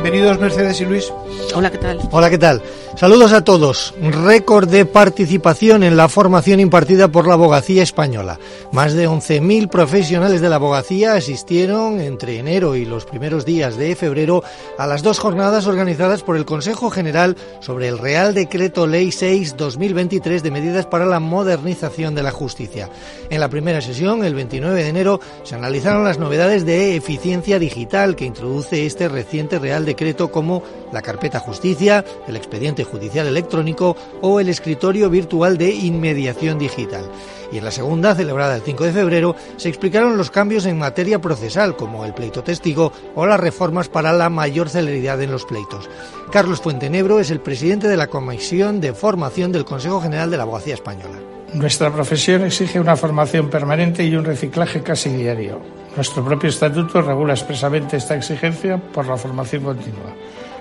Bienvenidos Mercedes y Luis. Hola, ¿qué tal? Hola, ¿qué tal? Saludos a todos. Récord de participación en la formación impartida por la abogacía española. Más de 11.000 profesionales de la abogacía asistieron entre enero y los primeros días de febrero a las dos jornadas organizadas por el Consejo General sobre el Real Decreto Ley 6-2023 de medidas para la modernización de la justicia. En la primera sesión, el 29 de enero, se analizaron las novedades de eficiencia digital que introduce este reciente Real Decreto como la carpeta justicia, el expediente judicial electrónico o el escritorio virtual de inmediación digital. Y en la segunda, celebrada el 5 de febrero, se explicaron los cambios en materia procesal, como el pleito testigo o las reformas para la mayor celeridad en los pleitos. Carlos Fuentenebro es el presidente de la Comisión de Formación del Consejo General de la Abogacía Española. Nuestra profesión exige una formación permanente y un reciclaje casi diario. Nuestro propio estatuto regula expresamente esta exigencia por la formación continua.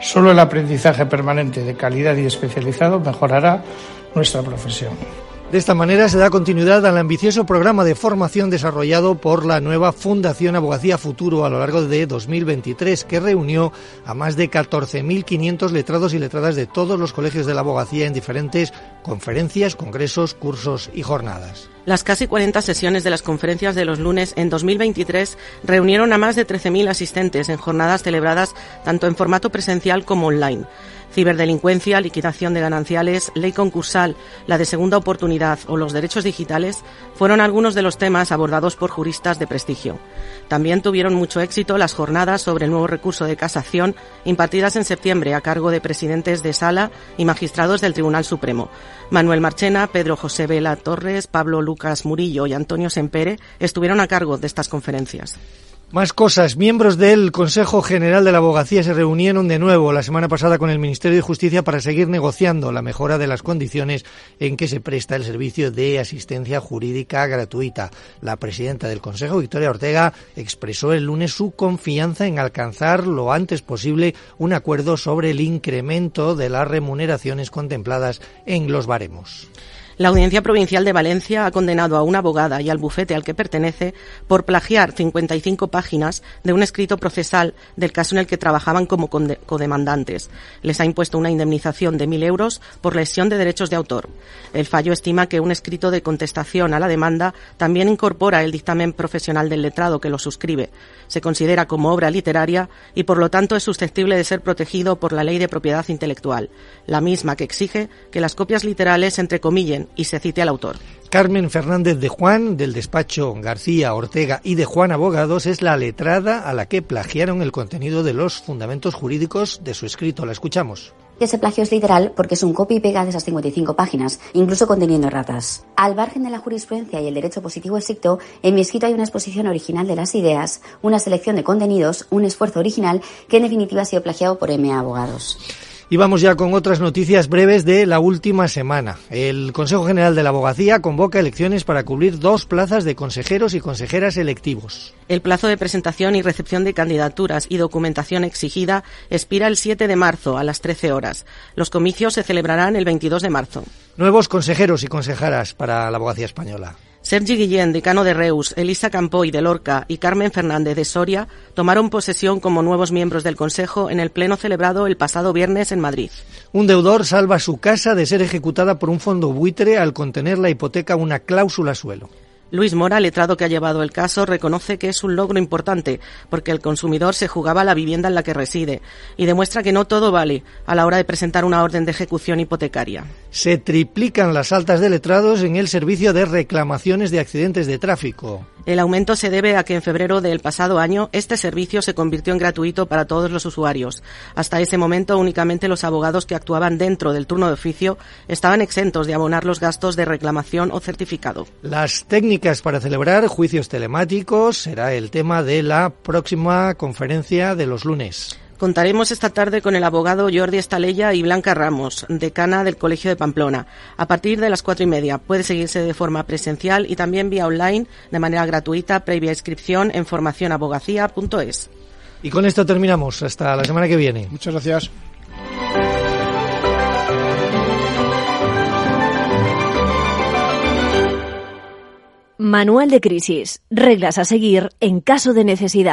Solo el aprendizaje permanente de calidad y especializado mejorará nuestra profesión. De esta manera se da continuidad al ambicioso programa de formación desarrollado por la nueva Fundación Abogacía Futuro a lo largo de 2023, que reunió a más de 14.500 letrados y letradas de todos los colegios de la abogacía en diferentes conferencias, congresos, cursos y jornadas. Las casi 40 sesiones de las conferencias de los lunes en 2023 reunieron a más de 13.000 asistentes en jornadas celebradas tanto en formato presencial como online ciberdelincuencia, liquidación de gananciales, ley concursal, la de segunda oportunidad o los derechos digitales fueron algunos de los temas abordados por juristas de prestigio. También tuvieron mucho éxito las jornadas sobre el nuevo recurso de casación impartidas en septiembre a cargo de presidentes de sala y magistrados del Tribunal Supremo. Manuel Marchena, Pedro José Vela Torres, Pablo Lucas Murillo y Antonio Sempere estuvieron a cargo de estas conferencias. Más cosas. Miembros del Consejo General de la Abogacía se reunieron de nuevo la semana pasada con el Ministerio de Justicia para seguir negociando la mejora de las condiciones en que se presta el servicio de asistencia jurídica gratuita. La presidenta del Consejo, Victoria Ortega, expresó el lunes su confianza en alcanzar lo antes posible un acuerdo sobre el incremento de las remuneraciones contempladas en los baremos. La Audiencia Provincial de Valencia ha condenado a una abogada y al bufete al que pertenece por plagiar 55 páginas de un escrito procesal del caso en el que trabajaban como codemandantes. Les ha impuesto una indemnización de 1.000 euros por lesión de derechos de autor. El fallo estima que un escrito de contestación a la demanda también incorpora el dictamen profesional del letrado que lo suscribe. Se considera como obra literaria y por lo tanto es susceptible de ser protegido por la Ley de Propiedad Intelectual, la misma que exige que las copias literales entrecomillen y se cite al autor. Carmen Fernández de Juan, del despacho García Ortega y de Juan Abogados, es la letrada a la que plagiaron el contenido de los fundamentos jurídicos de su escrito. La escuchamos. Ese plagio es literal porque es un copy y pega de esas 55 páginas, incluso conteniendo ratas. Al margen de la jurisprudencia y el derecho positivo estricto, en mi escrito hay una exposición original de las ideas, una selección de contenidos, un esfuerzo original que en definitiva ha sido plagiado por MA Abogados. Y vamos ya con otras noticias breves de la última semana. El Consejo General de la Abogacía convoca elecciones para cubrir dos plazas de consejeros y consejeras electivos. El plazo de presentación y recepción de candidaturas y documentación exigida expira el 7 de marzo a las 13 horas. Los comicios se celebrarán el 22 de marzo. Nuevos consejeros y consejeras para la abogacía española. Sergi Guillén, decano de Reus, Elisa Campoy de Lorca y Carmen Fernández de Soria tomaron posesión como nuevos miembros del Consejo en el pleno celebrado el pasado viernes en Madrid. Un deudor salva su casa de ser ejecutada por un fondo buitre al contener la hipoteca una cláusula suelo. Luis Mora, letrado que ha llevado el caso, reconoce que es un logro importante porque el consumidor se jugaba la vivienda en la que reside y demuestra que no todo vale a la hora de presentar una orden de ejecución hipotecaria. Se triplican las altas de letrados en el servicio de reclamaciones de accidentes de tráfico. El aumento se debe a que en febrero del pasado año este servicio se convirtió en gratuito para todos los usuarios. Hasta ese momento únicamente los abogados que actuaban dentro del turno de oficio estaban exentos de abonar los gastos de reclamación o certificado. Las técnicas para celebrar juicios telemáticos será el tema de la próxima conferencia de los lunes. Contaremos esta tarde con el abogado Jordi Estalella y Blanca Ramos, decana del Colegio de Pamplona, a partir de las cuatro y media. Puede seguirse de forma presencial y también vía online de manera gratuita previa inscripción en formacionabogacía.es. Y con esto terminamos. Hasta la semana que viene. Muchas gracias. Manual de crisis. Reglas a seguir en caso de necesidad.